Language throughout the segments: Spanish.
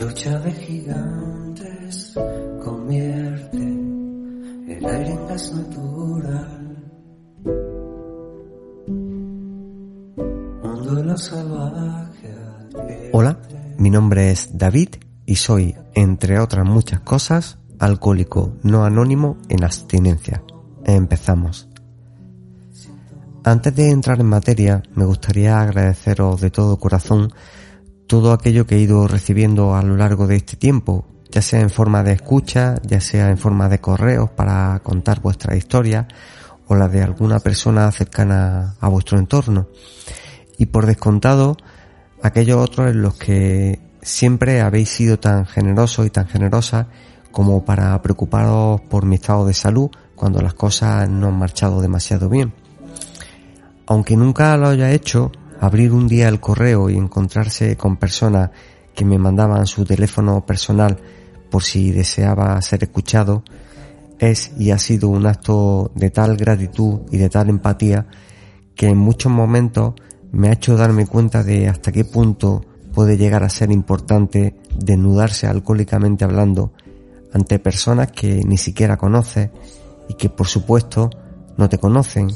Lucha de gigantes convierte el aire en gas natural. Salvaje. Hola, mi nombre es David y soy, entre otras muchas cosas, alcohólico no anónimo en abstinencia. Empezamos. Antes de entrar en materia, me gustaría agradeceros de todo corazón todo aquello que he ido recibiendo a lo largo de este tiempo, ya sea en forma de escucha, ya sea en forma de correos para contar vuestra historia o la de alguna persona cercana a vuestro entorno. Y por descontado, aquellos otros en los que siempre habéis sido tan generosos y tan generosas como para preocuparos por mi estado de salud cuando las cosas no han marchado demasiado bien. Aunque nunca lo haya hecho, abrir un día el correo y encontrarse con personas que me mandaban su teléfono personal por si deseaba ser escuchado, es y ha sido un acto de tal gratitud y de tal empatía que en muchos momentos me ha hecho darme cuenta de hasta qué punto puede llegar a ser importante desnudarse alcohólicamente hablando ante personas que ni siquiera conoces y que por supuesto no te conocen.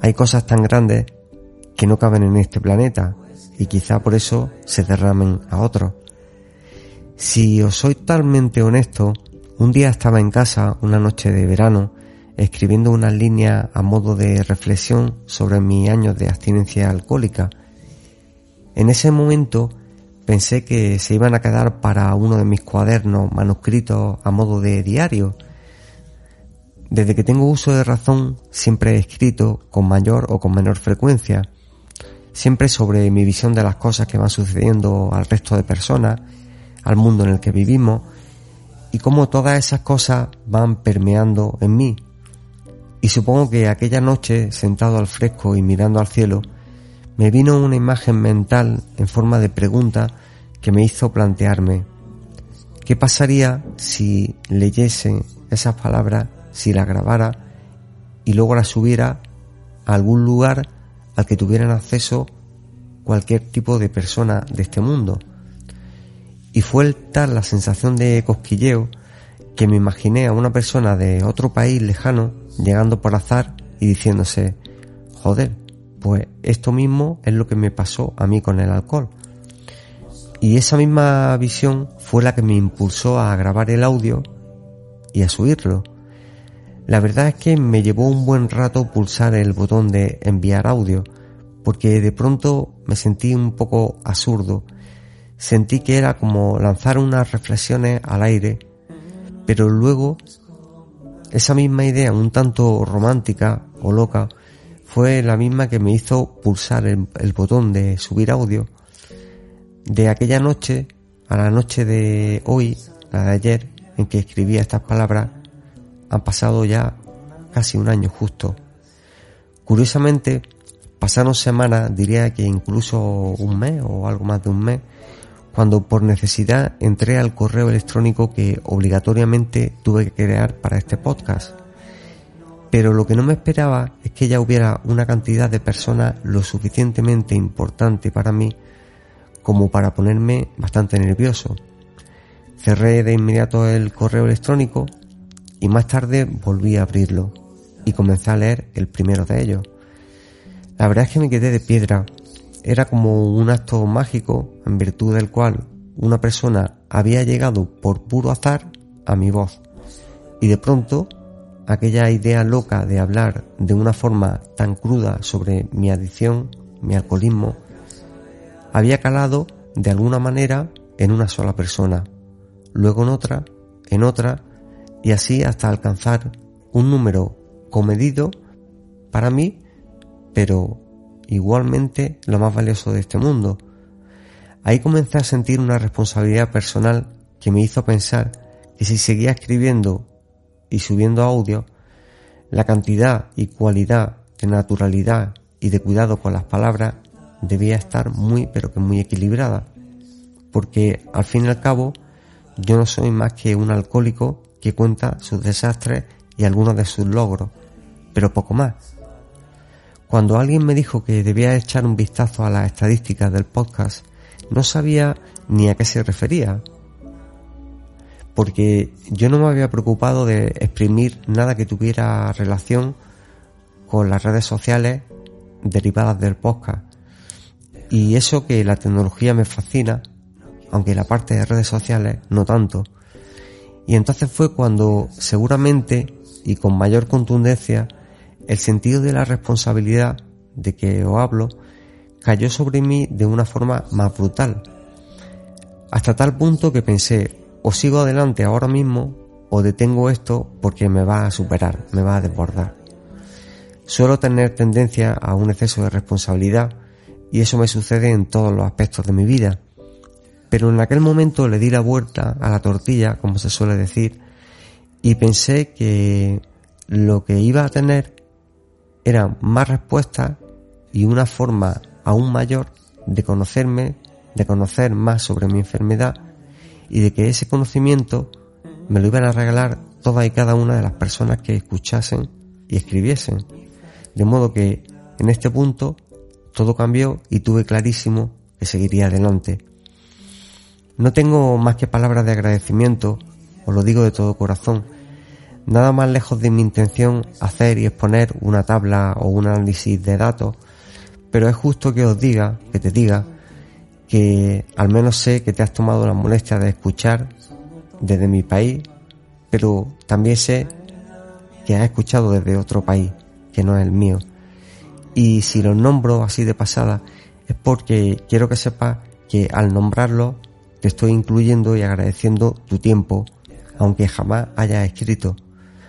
Hay cosas tan grandes que no caben en este planeta y quizá por eso se derramen a otros. Si os soy totalmente honesto, un día estaba en casa, una noche de verano, escribiendo unas líneas a modo de reflexión sobre mis años de abstinencia alcohólica. En ese momento pensé que se iban a quedar para uno de mis cuadernos manuscritos a modo de diario. Desde que tengo uso de razón siempre he escrito con mayor o con menor frecuencia siempre sobre mi visión de las cosas que van sucediendo al resto de personas, al mundo en el que vivimos, y cómo todas esas cosas van permeando en mí. Y supongo que aquella noche, sentado al fresco y mirando al cielo, me vino una imagen mental en forma de pregunta que me hizo plantearme, ¿qué pasaría si leyese esas palabras, si las grabara y luego las subiera a algún lugar al que tuvieran acceso cualquier tipo de persona de este mundo. Y fue tal la sensación de cosquilleo que me imaginé a una persona de otro país lejano llegando por azar y diciéndose, joder, pues esto mismo es lo que me pasó a mí con el alcohol. Y esa misma visión fue la que me impulsó a grabar el audio y a subirlo. La verdad es que me llevó un buen rato pulsar el botón de enviar audio, porque de pronto me sentí un poco absurdo. Sentí que era como lanzar unas reflexiones al aire, pero luego esa misma idea, un tanto romántica o loca, fue la misma que me hizo pulsar el, el botón de subir audio. De aquella noche a la noche de hoy, la de ayer, en que escribía estas palabras, han pasado ya casi un año justo. Curiosamente, pasaron semanas, diría que incluso un mes o algo más de un mes, cuando por necesidad entré al correo electrónico que obligatoriamente tuve que crear para este podcast. Pero lo que no me esperaba es que ya hubiera una cantidad de personas lo suficientemente importante para mí como para ponerme bastante nervioso. Cerré de inmediato el correo electrónico y más tarde volví a abrirlo y comencé a leer el primero de ellos. La verdad es que me quedé de piedra. Era como un acto mágico en virtud del cual una persona había llegado por puro azar a mi voz. Y de pronto, aquella idea loca de hablar de una forma tan cruda sobre mi adicción, mi alcoholismo, había calado de alguna manera en una sola persona, luego en otra, en otra, y así hasta alcanzar un número comedido para mí pero igualmente lo más valioso de este mundo. Ahí comencé a sentir una responsabilidad personal que me hizo pensar que si seguía escribiendo y subiendo audio, la cantidad y cualidad de naturalidad y de cuidado con las palabras debía estar muy pero que muy equilibrada. Porque al fin y al cabo yo no soy más que un alcohólico que cuenta sus desastres y algunos de sus logros, pero poco más. Cuando alguien me dijo que debía echar un vistazo a las estadísticas del podcast, no sabía ni a qué se refería, porque yo no me había preocupado de exprimir nada que tuviera relación con las redes sociales derivadas del podcast. Y eso que la tecnología me fascina, aunque la parte de redes sociales no tanto. Y entonces fue cuando seguramente y con mayor contundencia el sentido de la responsabilidad de que os hablo cayó sobre mí de una forma más brutal. Hasta tal punto que pensé, o sigo adelante ahora mismo o detengo esto porque me va a superar, me va a desbordar. Suelo tener tendencia a un exceso de responsabilidad y eso me sucede en todos los aspectos de mi vida. Pero en aquel momento le di la vuelta a la tortilla, como se suele decir, y pensé que lo que iba a tener eran más respuestas y una forma aún mayor de conocerme, de conocer más sobre mi enfermedad y de que ese conocimiento me lo iban a regalar todas y cada una de las personas que escuchasen y escribiesen. De modo que en este punto todo cambió y tuve clarísimo que seguiría adelante. No tengo más que palabras de agradecimiento, os lo digo de todo corazón. Nada más lejos de mi intención hacer y exponer una tabla o un análisis de datos, pero es justo que os diga, que te diga, que al menos sé que te has tomado la molestia de escuchar desde mi país, pero también sé que has escuchado desde otro país, que no es el mío. Y si los nombro así de pasada, es porque quiero que sepas que al nombrarlo te estoy incluyendo y agradeciendo tu tiempo, aunque jamás hayas escrito.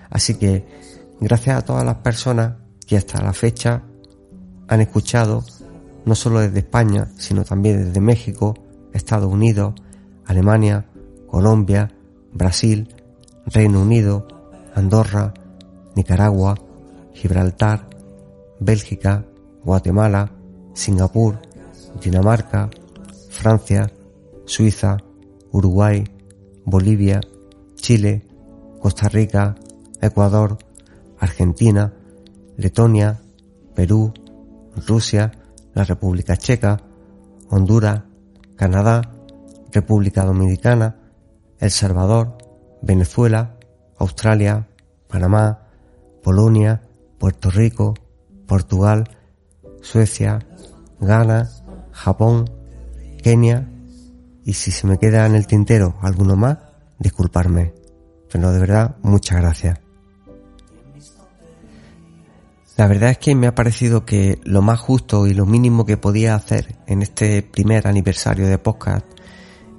Así que gracias a todas las personas que hasta la fecha han escuchado no solo desde España, sino también desde México, Estados Unidos, Alemania, Colombia, Brasil, Reino Unido, Andorra, Nicaragua, Gibraltar, Bélgica, Guatemala, Singapur, Dinamarca, Francia, Suiza, Uruguay, Bolivia, Chile, Costa Rica, Ecuador, Argentina, Letonia, Perú, Rusia, la República Checa, Honduras, Canadá, República Dominicana, El Salvador, Venezuela, Australia, Panamá, Polonia, Puerto Rico, Portugal, Suecia, Ghana, Japón, Kenia y si se me queda en el tintero alguno más, disculparme. Pero de verdad, muchas gracias. La verdad es que me ha parecido que lo más justo y lo mínimo que podía hacer en este primer aniversario de podcast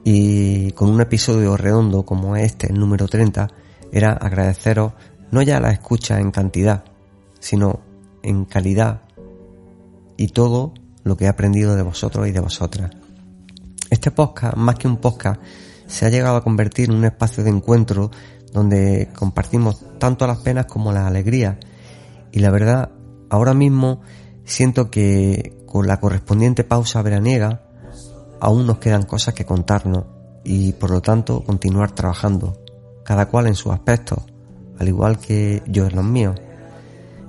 y con un episodio redondo como este, el número 30, era agradeceros no ya la escucha en cantidad, sino en calidad y todo lo que he aprendido de vosotros y de vosotras. Este podcast, más que un podcast, se ha llegado a convertir en un espacio de encuentro donde compartimos tanto las penas como las alegrías y la verdad, ahora mismo siento que con la correspondiente pausa veraniega aún nos quedan cosas que contarnos y por lo tanto continuar trabajando, cada cual en sus aspectos, al igual que yo en los míos.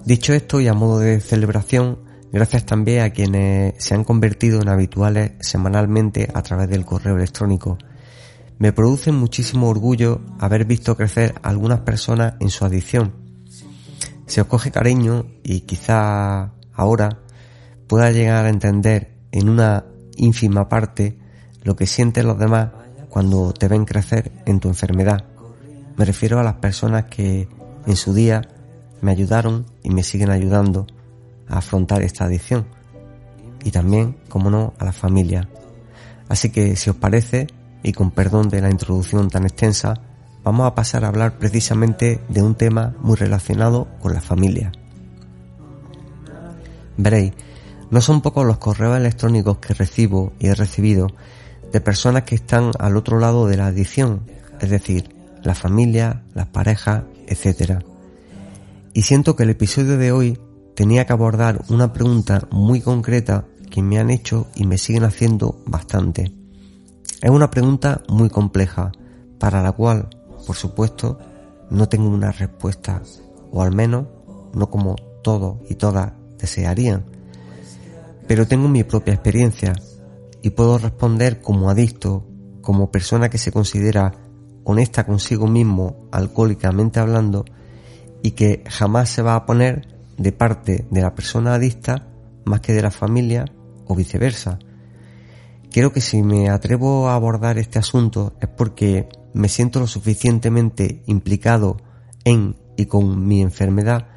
Dicho esto y a modo de celebración, gracias también a quienes se han convertido en habituales semanalmente a través del correo electrónico. Me produce muchísimo orgullo haber visto crecer a algunas personas en su adicción se os coge cariño y quizá ahora pueda llegar a entender en una ínfima parte lo que sienten los demás cuando te ven crecer en tu enfermedad. Me refiero a las personas que en su día me ayudaron y me siguen ayudando a afrontar esta adicción. Y también, como no, a la familia. Así que si os parece, y con perdón de la introducción tan extensa, vamos a pasar a hablar precisamente de un tema muy relacionado con la familia. Veréis, no son pocos los correos electrónicos que recibo y he recibido de personas que están al otro lado de la adicción, es decir, la familia, las parejas, etc. Y siento que el episodio de hoy tenía que abordar una pregunta muy concreta que me han hecho y me siguen haciendo bastante. Es una pregunta muy compleja, para la cual, por supuesto, no tengo una respuesta, o al menos no como todos y todas desearían. Pero tengo mi propia experiencia y puedo responder como adicto, como persona que se considera honesta consigo mismo, alcohólicamente hablando, y que jamás se va a poner de parte de la persona adicta más que de la familia o viceversa. Creo que si me atrevo a abordar este asunto es porque me siento lo suficientemente implicado en y con mi enfermedad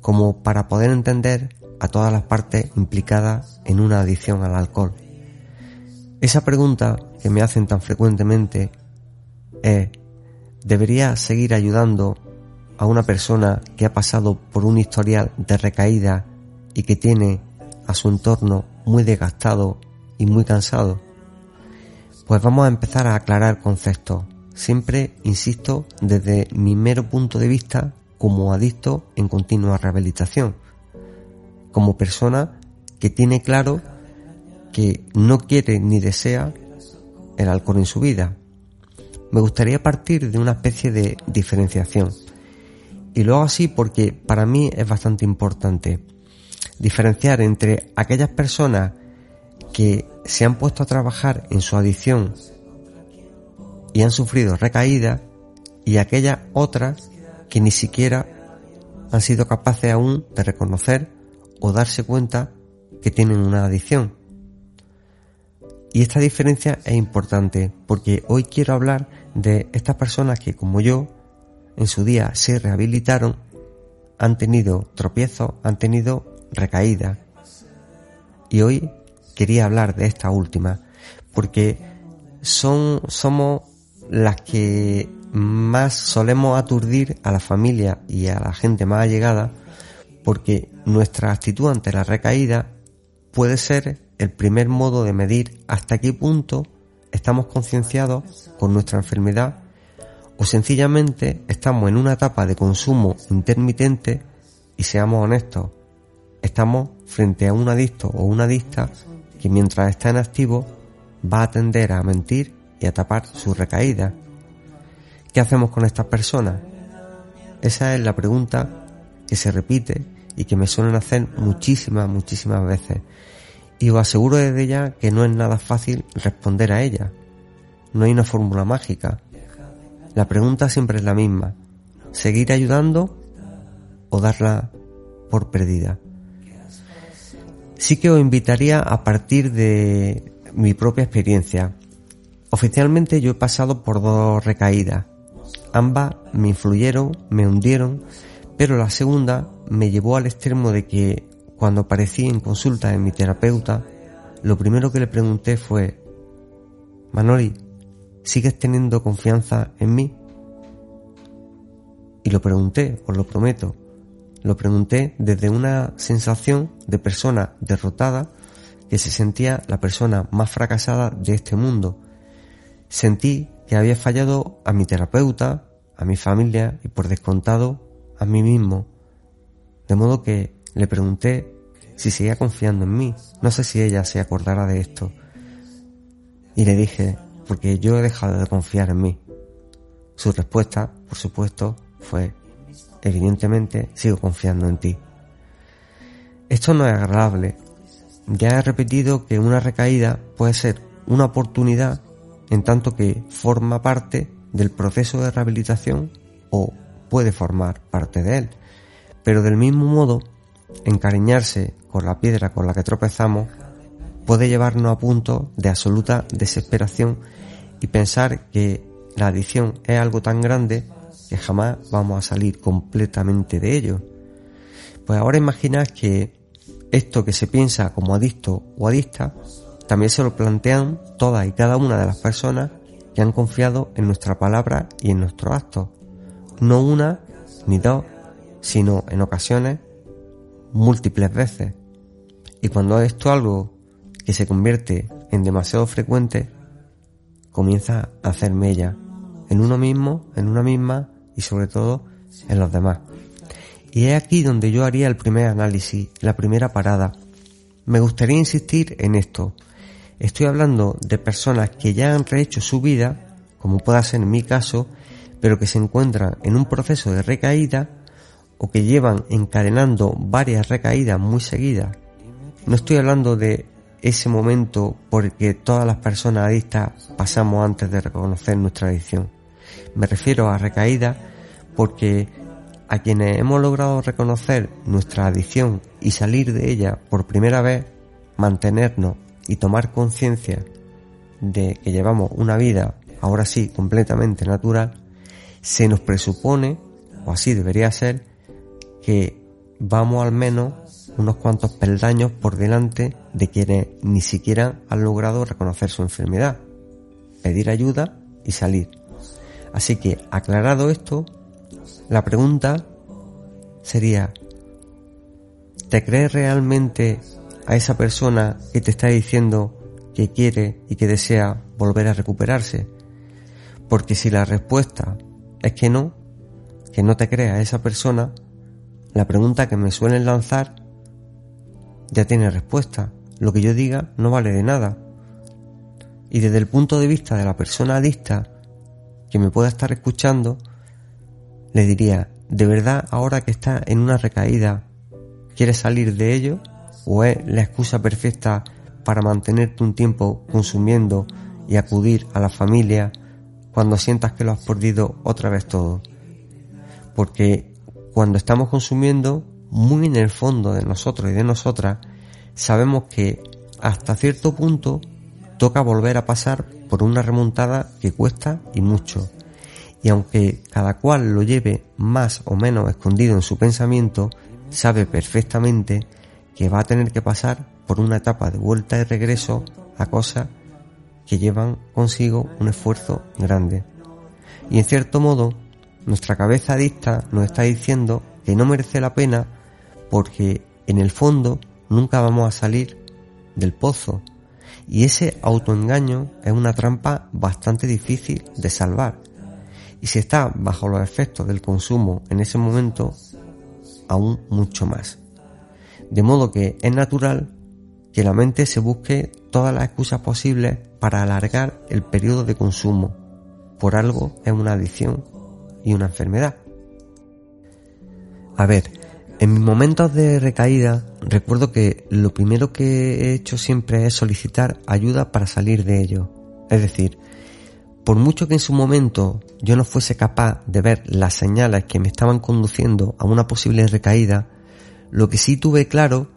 como para poder entender a todas las partes implicadas en una adicción al alcohol. Esa pregunta que me hacen tan frecuentemente es, ¿debería seguir ayudando a una persona que ha pasado por un historial de recaída y que tiene a su entorno muy desgastado y muy cansado? Pues vamos a empezar a aclarar conceptos, siempre, insisto, desde mi mero punto de vista como adicto en continua rehabilitación, como persona que tiene claro que no quiere ni desea el alcohol en su vida. Me gustaría partir de una especie de diferenciación. Y lo hago así porque para mí es bastante importante diferenciar entre aquellas personas que se han puesto a trabajar en su adicción y han sufrido recaídas y aquellas otras que ni siquiera han sido capaces aún de reconocer o darse cuenta que tienen una adicción. Y esta diferencia es importante porque hoy quiero hablar de estas personas que como yo en su día se rehabilitaron, han tenido tropiezos, han tenido recaídas. Y hoy quería hablar de esta última porque son, somos las que más solemos aturdir a la familia y a la gente más allegada porque nuestra actitud ante la recaída puede ser el primer modo de medir hasta qué punto estamos concienciados con nuestra enfermedad o sencillamente estamos en una etapa de consumo intermitente y seamos honestos, estamos frente a un adicto o una adicta que mientras está en activo va a tender a mentir y a tapar su recaída. ¿Qué hacemos con estas personas? Esa es la pregunta que se repite y que me suelen hacer muchísimas, muchísimas veces. Y os aseguro desde ya que no es nada fácil responder a ella. No hay una fórmula mágica. La pregunta siempre es la misma. ¿Seguir ayudando o darla por perdida? Sí que os invitaría a partir de mi propia experiencia. Oficialmente yo he pasado por dos recaídas. Ambas me influyeron, me hundieron, pero la segunda me llevó al extremo de que cuando aparecí en consulta en mi terapeuta, lo primero que le pregunté fue, Manoli, ¿sigues teniendo confianza en mí? Y lo pregunté, os lo prometo, lo pregunté desde una sensación de persona derrotada que se sentía la persona más fracasada de este mundo. Sentí que había fallado a mi terapeuta, a mi familia y por descontado a mí mismo. De modo que le pregunté si seguía confiando en mí. No sé si ella se acordará de esto. Y le dije, porque yo he dejado de confiar en mí. Su respuesta, por supuesto, fue, evidentemente sigo confiando en ti. Esto no es agradable. Ya he repetido que una recaída puede ser una oportunidad en tanto que forma parte del proceso de rehabilitación o puede formar parte de él. Pero del mismo modo, encariñarse con la piedra con la que tropezamos puede llevarnos a punto de absoluta desesperación y pensar que la adicción es algo tan grande que jamás vamos a salir completamente de ello. Pues ahora imaginad que esto que se piensa como adicto o adicta también se lo plantean todas y cada una de las personas que han confiado en nuestra palabra y en nuestros actos. No una ni dos, sino en ocasiones múltiples veces. Y cuando esto es algo que se convierte en demasiado frecuente, comienza a hacer mella en uno mismo, en una misma y sobre todo en los demás. Y es aquí donde yo haría el primer análisis, la primera parada. Me gustaría insistir en esto. Estoy hablando de personas que ya han rehecho su vida, como pueda ser en mi caso, pero que se encuentran en un proceso de recaída o que llevan encadenando varias recaídas muy seguidas. No estoy hablando de ese momento porque todas las personas adictas pasamos antes de reconocer nuestra adicción. Me refiero a recaídas porque a quienes hemos logrado reconocer nuestra adicción y salir de ella por primera vez, mantenernos y tomar conciencia de que llevamos una vida, ahora sí, completamente natural, se nos presupone, o así debería ser, que vamos al menos unos cuantos peldaños por delante de quienes ni siquiera han logrado reconocer su enfermedad, pedir ayuda y salir. Así que, aclarado esto, la pregunta sería, ¿te crees realmente a esa persona que te está diciendo que quiere y que desea volver a recuperarse? Porque si la respuesta es que no, que no te creas a esa persona, la pregunta que me suelen lanzar ya tiene respuesta. Lo que yo diga no vale de nada. Y desde el punto de vista de la persona adicta que me pueda estar escuchando, le diría, ¿de verdad ahora que está en una recaída quieres salir de ello? ¿O es la excusa perfecta para mantenerte un tiempo consumiendo y acudir a la familia cuando sientas que lo has perdido otra vez todo? Porque cuando estamos consumiendo, muy en el fondo de nosotros y de nosotras, sabemos que hasta cierto punto toca volver a pasar por una remontada que cuesta y mucho y aunque cada cual lo lleve más o menos escondido en su pensamiento, sabe perfectamente que va a tener que pasar por una etapa de vuelta y regreso a cosas que llevan consigo un esfuerzo grande. Y en cierto modo, nuestra cabeza adicta nos está diciendo que no merece la pena porque en el fondo nunca vamos a salir del pozo. Y ese autoengaño es una trampa bastante difícil de salvar y si está bajo los efectos del consumo en ese momento, aún mucho más. De modo que es natural que la mente se busque todas las excusas posibles para alargar el periodo de consumo. Por algo es una adicción y una enfermedad. A ver, en mis momentos de recaída recuerdo que lo primero que he hecho siempre es solicitar ayuda para salir de ello. Es decir, por mucho que en su momento yo no fuese capaz de ver las señales que me estaban conduciendo a una posible recaída, lo que sí tuve claro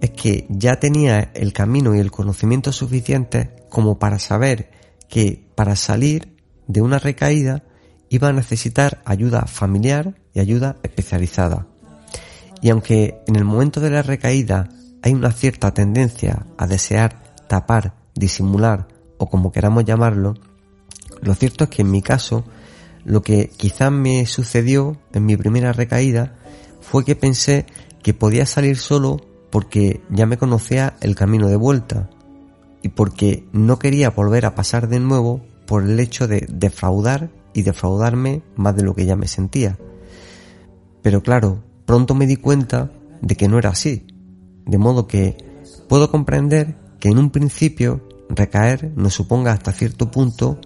es que ya tenía el camino y el conocimiento suficiente como para saber que para salir de una recaída iba a necesitar ayuda familiar y ayuda especializada. Y aunque en el momento de la recaída hay una cierta tendencia a desear tapar, disimular o como queramos llamarlo, lo cierto es que en mi caso, lo que quizás me sucedió en mi primera recaída fue que pensé que podía salir solo porque ya me conocía el camino de vuelta y porque no quería volver a pasar de nuevo por el hecho de defraudar y defraudarme más de lo que ya me sentía. Pero claro, pronto me di cuenta de que no era así, de modo que puedo comprender que en un principio recaer nos suponga hasta cierto punto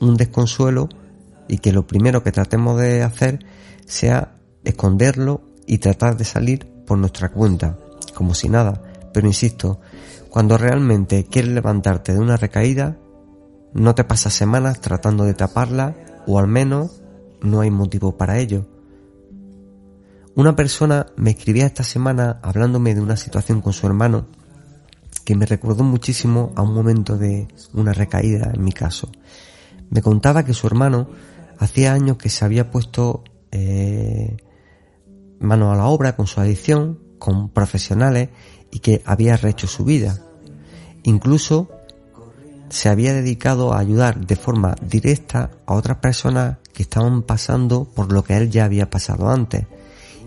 un desconsuelo y que lo primero que tratemos de hacer sea esconderlo y tratar de salir por nuestra cuenta, como si nada. Pero insisto, cuando realmente quieres levantarte de una recaída, no te pasas semanas tratando de taparla o al menos no hay motivo para ello. Una persona me escribía esta semana hablándome de una situación con su hermano que me recordó muchísimo a un momento de una recaída en mi caso. Me contaba que su hermano hacía años que se había puesto eh, mano a la obra con su adicción, con profesionales y que había rehecho su vida. Incluso se había dedicado a ayudar de forma directa a otras personas que estaban pasando por lo que él ya había pasado antes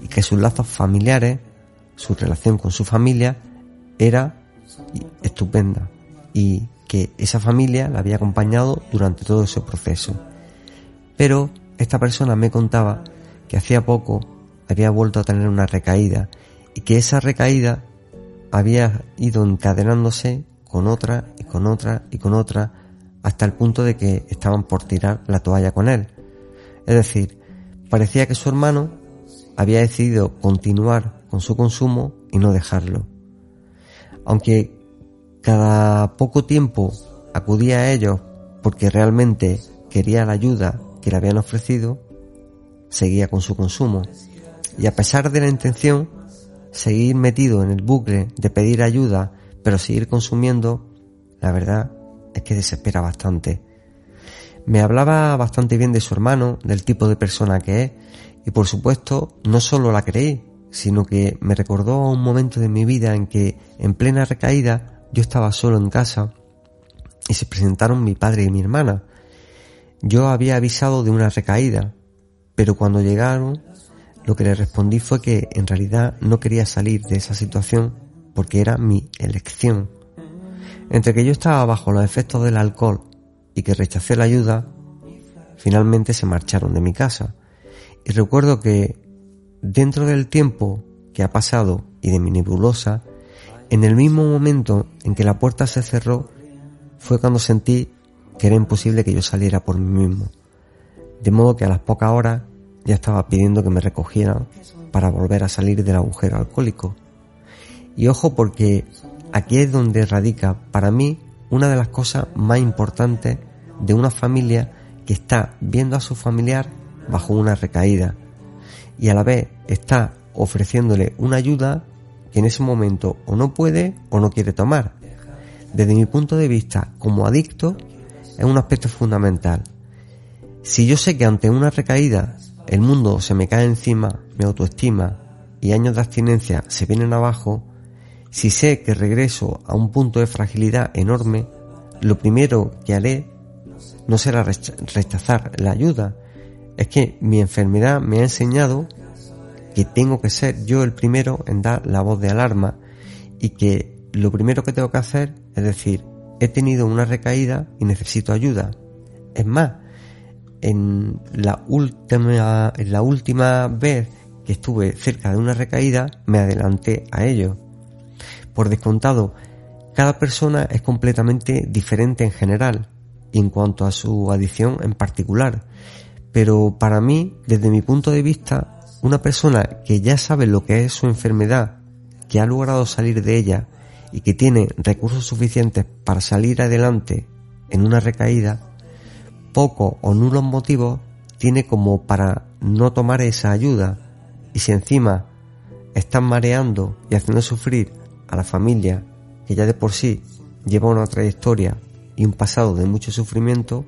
y que sus lazos familiares, su relación con su familia era estupenda y que esa familia la había acompañado durante todo ese proceso. Pero esta persona me contaba que hacía poco había vuelto a tener una recaída y que esa recaída había ido encadenándose con otra y con otra y con otra hasta el punto de que estaban por tirar la toalla con él. Es decir, parecía que su hermano había decidido continuar con su consumo y no dejarlo. Aunque cada poco tiempo acudía a ellos porque realmente quería la ayuda que le habían ofrecido, seguía con su consumo. Y a pesar de la intención, seguir metido en el bucle de pedir ayuda, pero seguir consumiendo, la verdad es que desespera bastante. Me hablaba bastante bien de su hermano, del tipo de persona que es, y por supuesto no solo la creí, sino que me recordó a un momento de mi vida en que, en plena recaída, yo estaba solo en casa y se presentaron mi padre y mi hermana. Yo había avisado de una recaída, pero cuando llegaron, lo que les respondí fue que en realidad no quería salir de esa situación porque era mi elección. Entre que yo estaba bajo los efectos del alcohol y que rechacé la ayuda, finalmente se marcharon de mi casa. Y recuerdo que dentro del tiempo que ha pasado y de mi nebulosa, en el mismo momento en que la puerta se cerró, fue cuando sentí que era imposible que yo saliera por mí mismo. De modo que a las pocas horas ya estaba pidiendo que me recogieran para volver a salir del agujero alcohólico. Y ojo porque aquí es donde radica para mí una de las cosas más importantes de una familia que está viendo a su familiar bajo una recaída y a la vez está ofreciéndole una ayuda que en ese momento o no puede o no quiere tomar. Desde mi punto de vista como adicto es un aspecto fundamental. Si yo sé que ante una recaída el mundo se me cae encima, mi autoestima y años de abstinencia se vienen abajo, si sé que regreso a un punto de fragilidad enorme, lo primero que haré no será rechazar la ayuda. Es que mi enfermedad me ha enseñado que tengo que ser yo el primero en dar la voz de alarma y que lo primero que tengo que hacer es decir, he tenido una recaída y necesito ayuda. Es más, en la última, en la última vez que estuve cerca de una recaída, me adelanté a ello. Por descontado, cada persona es completamente diferente en general y en cuanto a su adicción en particular. Pero para mí, desde mi punto de vista, una persona que ya sabe lo que es su enfermedad, que ha logrado salir de ella y que tiene recursos suficientes para salir adelante en una recaída, poco o nulos motivos tiene como para no tomar esa ayuda. Y si encima están mareando y haciendo sufrir a la familia, que ya de por sí lleva una trayectoria y un pasado de mucho sufrimiento,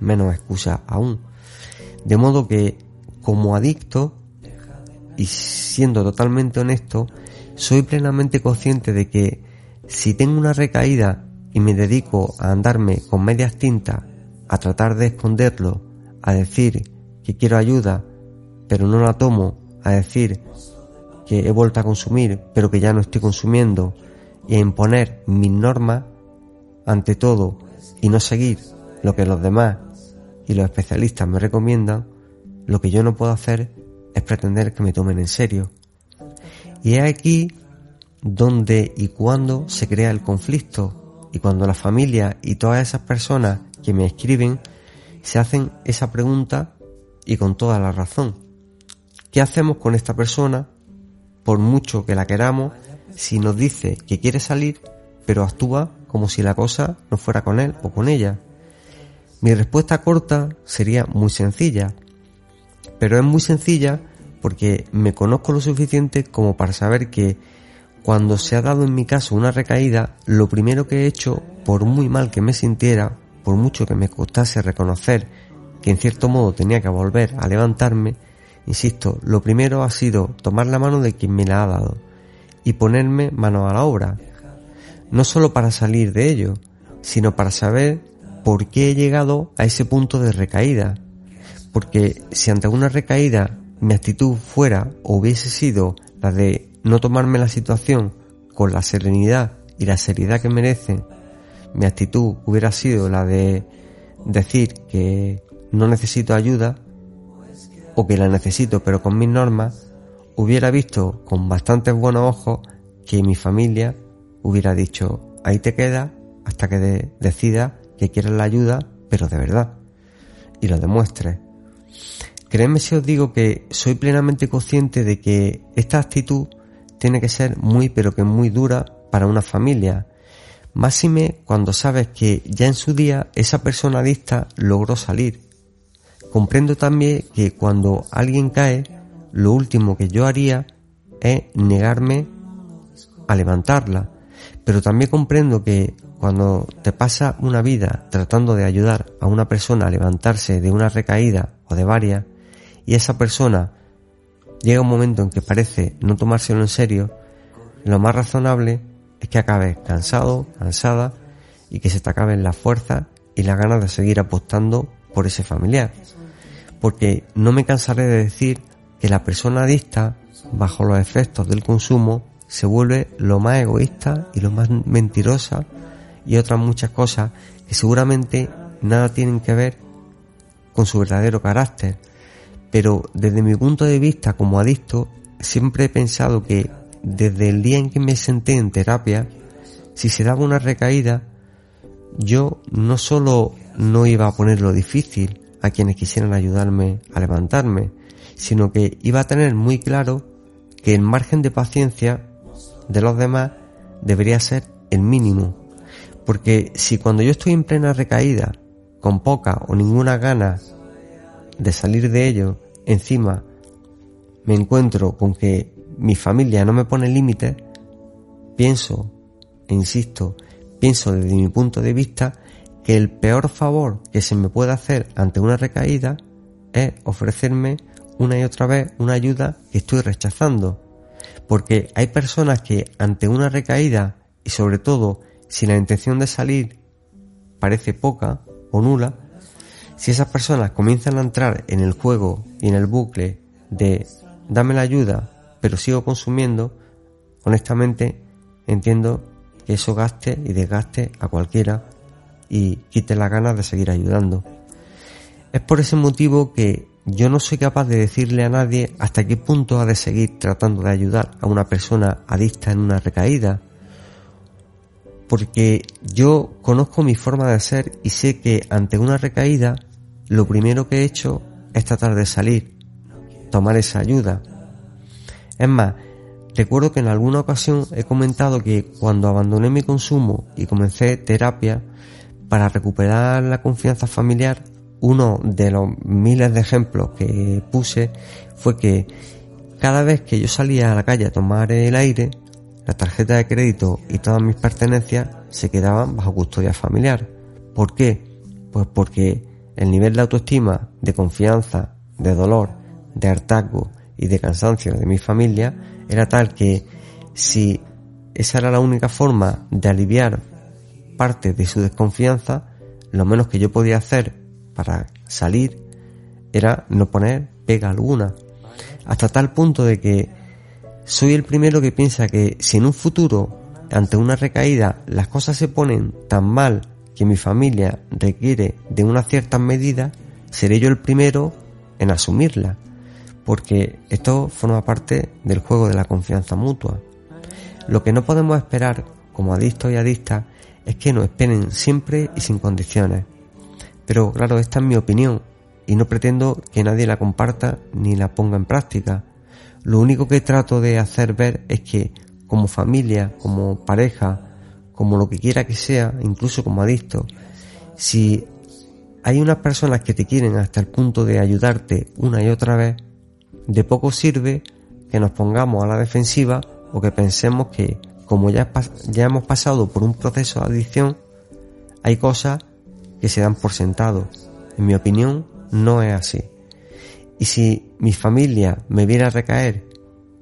menos excusa aún. De modo que, como adicto, y siendo totalmente honesto, soy plenamente consciente de que si tengo una recaída y me dedico a andarme con medias tintas, a tratar de esconderlo, a decir que quiero ayuda, pero no la tomo, a decir que he vuelto a consumir, pero que ya no estoy consumiendo, y a imponer mis normas ante todo y no seguir lo que los demás y los especialistas me recomiendan, lo que yo no puedo hacer es pretender que me tomen en serio. Y es aquí donde y cuando se crea el conflicto y cuando la familia y todas esas personas que me escriben se hacen esa pregunta y con toda la razón. ¿Qué hacemos con esta persona por mucho que la queramos si nos dice que quiere salir pero actúa como si la cosa no fuera con él o con ella? Mi respuesta corta sería muy sencilla, pero es muy sencilla porque me conozco lo suficiente como para saber que cuando se ha dado en mi caso una recaída, lo primero que he hecho, por muy mal que me sintiera, por mucho que me costase reconocer que en cierto modo tenía que volver a levantarme, insisto, lo primero ha sido tomar la mano de quien me la ha dado y ponerme mano a la obra, no solo para salir de ello, sino para saber por qué he llegado a ese punto de recaída, porque si ante una recaída mi actitud fuera o hubiese sido la de no tomarme la situación con la serenidad y la seriedad que merece, mi actitud hubiera sido la de decir que no necesito ayuda o que la necesito pero con mis normas, hubiera visto con bastantes buenos ojos que mi familia hubiera dicho ahí te queda hasta que decida que quieres la ayuda pero de verdad y lo demuestre. Créeme si os digo que soy plenamente consciente de que esta actitud tiene que ser muy pero que muy dura para una familia. Máxime cuando sabes que ya en su día esa persona adicta logró salir. Comprendo también que cuando alguien cae, lo último que yo haría es negarme a levantarla. Pero también comprendo que cuando te pasa una vida tratando de ayudar a una persona a levantarse de una recaída o de varias, y esa persona llega un momento en que parece no tomárselo en serio, lo más razonable es que acabes cansado, cansada y que se te acaben las fuerzas y las ganas de seguir apostando por ese familiar. Porque no me cansaré de decir que la persona adicta, bajo los efectos del consumo, se vuelve lo más egoísta y lo más mentirosa y otras muchas cosas que seguramente nada tienen que ver con su verdadero carácter. Pero desde mi punto de vista como adicto, siempre he pensado que desde el día en que me senté en terapia, si se daba una recaída, yo no solo no iba a ponerlo difícil a quienes quisieran ayudarme a levantarme, sino que iba a tener muy claro que el margen de paciencia de los demás debería ser el mínimo porque si cuando yo estoy en plena recaída, con poca o ninguna gana de salir de ello, encima me encuentro con que mi familia no me pone límites, pienso, insisto, pienso desde mi punto de vista que el peor favor que se me puede hacer ante una recaída es ofrecerme una y otra vez una ayuda que estoy rechazando. Porque hay personas que ante una recaída y sobre todo si la intención de salir parece poca o nula, si esas personas comienzan a entrar en el juego y en el bucle de dame la ayuda, pero sigo consumiendo, honestamente entiendo que eso gaste y desgaste a cualquiera y quite las ganas de seguir ayudando. Es por ese motivo que yo no soy capaz de decirle a nadie hasta qué punto ha de seguir tratando de ayudar a una persona adicta en una recaída porque yo conozco mi forma de ser y sé que ante una recaída lo primero que he hecho es tratar de salir, tomar esa ayuda. Es más, recuerdo que en alguna ocasión he comentado que cuando abandoné mi consumo y comencé terapia para recuperar la confianza familiar, uno de los miles de ejemplos que puse fue que cada vez que yo salía a la calle a tomar el aire, la tarjeta de crédito y todas mis pertenencias se quedaban bajo custodia familiar. ¿Por qué? Pues porque el nivel de autoestima, de confianza, de dolor, de hartazgo y de cansancio de mi familia era tal que si esa era la única forma de aliviar parte de su desconfianza, lo menos que yo podía hacer para salir era no poner pega alguna. Hasta tal punto de que soy el primero que piensa que si en un futuro, ante una recaída, las cosas se ponen tan mal que mi familia requiere de una cierta medida, seré yo el primero en asumirla, porque esto forma parte del juego de la confianza mutua. Lo que no podemos esperar como adictos y adictas es que nos esperen siempre y sin condiciones. Pero claro, esta es mi opinión y no pretendo que nadie la comparta ni la ponga en práctica. Lo único que trato de hacer ver es que como familia, como pareja, como lo que quiera que sea, incluso como adicto, si hay unas personas que te quieren hasta el punto de ayudarte una y otra vez, de poco sirve que nos pongamos a la defensiva o que pensemos que como ya, ya hemos pasado por un proceso de adicción, hay cosas que se dan por sentado. En mi opinión, no es así. Y si mi familia me viera recaer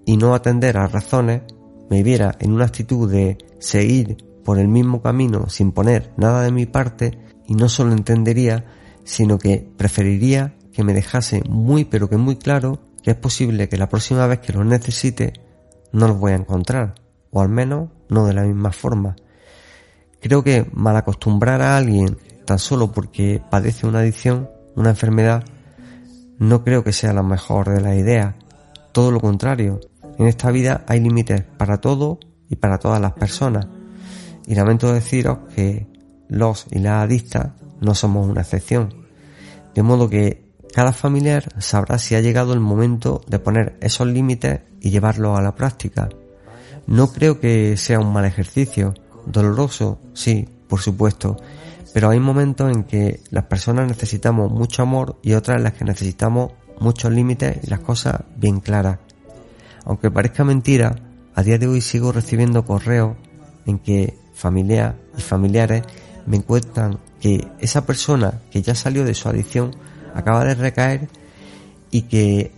y no atender a razones, me viera en una actitud de seguir por el mismo camino sin poner nada de mi parte, y no solo entendería, sino que preferiría que me dejase muy pero que muy claro que es posible que la próxima vez que los necesite no los voy a encontrar, o al menos no de la misma forma. Creo que mal acostumbrar a alguien tan solo porque padece una adicción, una enfermedad, no creo que sea la mejor de las ideas. Todo lo contrario, en esta vida hay límites para todo y para todas las personas. Y lamento deciros que los y las adictas no somos una excepción. De modo que cada familiar sabrá si ha llegado el momento de poner esos límites y llevarlos a la práctica. No creo que sea un mal ejercicio. Doloroso, sí, por supuesto. Pero hay momentos en que las personas necesitamos mucho amor y otras en las que necesitamos muchos límites y las cosas bien claras. Aunque parezca mentira, a día de hoy sigo recibiendo correos en que familias y familiares me encuentran que esa persona que ya salió de su adicción acaba de recaer y que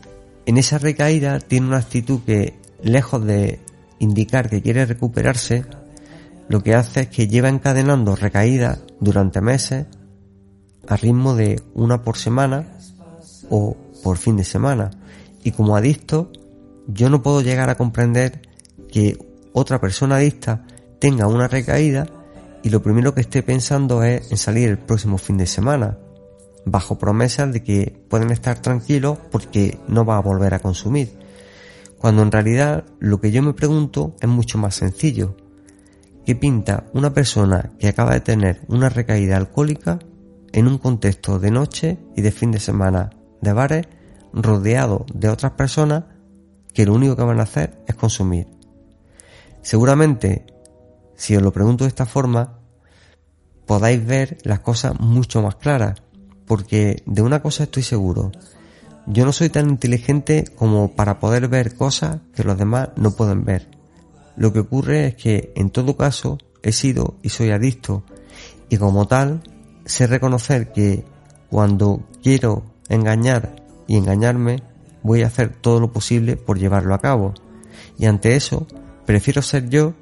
en esa recaída tiene una actitud que, lejos de indicar que quiere recuperarse, lo que hace es que lleva encadenando recaídas durante meses a ritmo de una por semana o por fin de semana. Y como adicto, yo no puedo llegar a comprender que otra persona adicta tenga una recaída y lo primero que esté pensando es en salir el próximo fin de semana, bajo promesas de que pueden estar tranquilos porque no va a volver a consumir. Cuando en realidad lo que yo me pregunto es mucho más sencillo. ¿Qué pinta una persona que acaba de tener una recaída alcohólica en un contexto de noche y de fin de semana de bares rodeado de otras personas que lo único que van a hacer es consumir? Seguramente si os lo pregunto de esta forma, podáis ver las cosas mucho más claras, porque de una cosa estoy seguro, yo no soy tan inteligente como para poder ver cosas que los demás no pueden ver. Lo que ocurre es que en todo caso he sido y soy adicto y como tal sé reconocer que cuando quiero engañar y engañarme voy a hacer todo lo posible por llevarlo a cabo. Y ante eso prefiero ser yo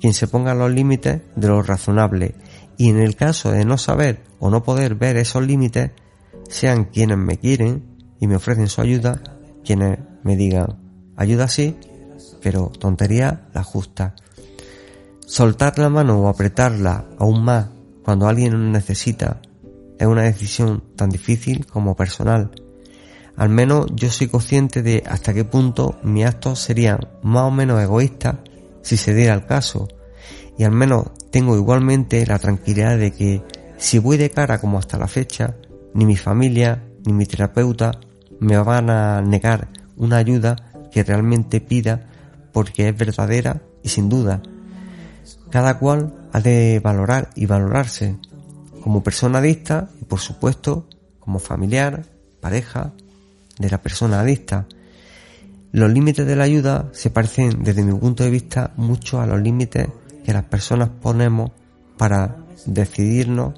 quien se ponga los límites de lo razonable y en el caso de no saber o no poder ver esos límites, sean quienes me quieren y me ofrecen su ayuda, quienes me digan, ayuda sí, pero tontería la justa. Soltar la mano o apretarla aún más cuando alguien lo necesita es una decisión tan difícil como personal. Al menos yo soy consciente de hasta qué punto mis actos serían más o menos egoístas si se diera el caso. Y al menos tengo igualmente la tranquilidad de que si voy de cara como hasta la fecha, ni mi familia ni mi terapeuta me van a negar una ayuda que realmente pida porque es verdadera y sin duda. Cada cual ha de valorar y valorarse como persona adicta y por supuesto como familiar, pareja de la persona adicta. Los límites de la ayuda se parecen desde mi punto de vista mucho a los límites que las personas ponemos para decidirnos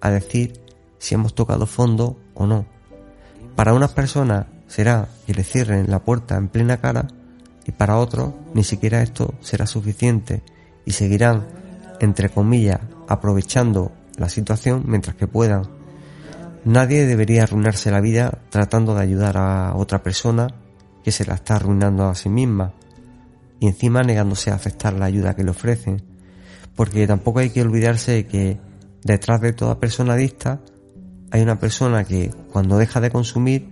a decir si hemos tocado fondo o no. Para unas personas será que le cierren la puerta en plena cara y para otros ni siquiera esto será suficiente y seguirán, entre comillas, aprovechando la situación mientras que puedan. Nadie debería arruinarse la vida tratando de ayudar a otra persona que se la está arruinando a sí misma y encima negándose a aceptar la ayuda que le ofrecen. Porque tampoco hay que olvidarse que detrás de toda persona adicta hay una persona que cuando deja de consumir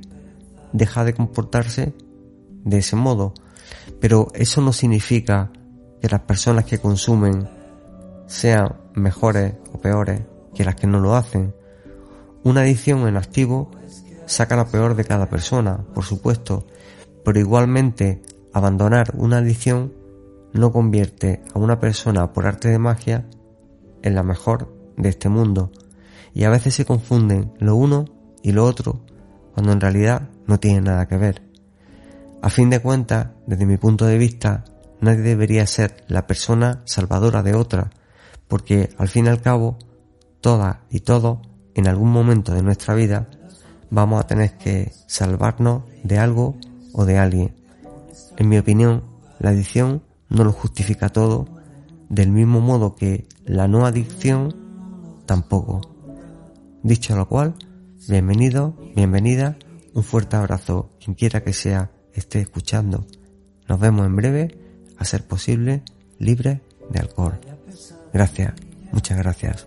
deja de comportarse de ese modo. Pero eso no significa que las personas que consumen sean mejores o peores que las que no lo hacen. Una adicción en activo saca lo peor de cada persona, por supuesto, pero igualmente abandonar una adicción no convierte a una persona por arte de magia en la mejor de este mundo. Y a veces se confunden lo uno y lo otro cuando en realidad no tienen nada que ver. A fin de cuentas, desde mi punto de vista, nadie debería ser la persona salvadora de otra, porque al fin y al cabo, todas y todos, en algún momento de nuestra vida, vamos a tener que salvarnos de algo o de alguien. En mi opinión, la adicción no lo justifica todo, del mismo modo que la no adicción tampoco. Dicho lo cual, bienvenido, bienvenida, un fuerte abrazo, quien quiera que sea esté escuchando. Nos vemos en breve, a ser posible, libre de alcohol. Gracias. Muchas gracias.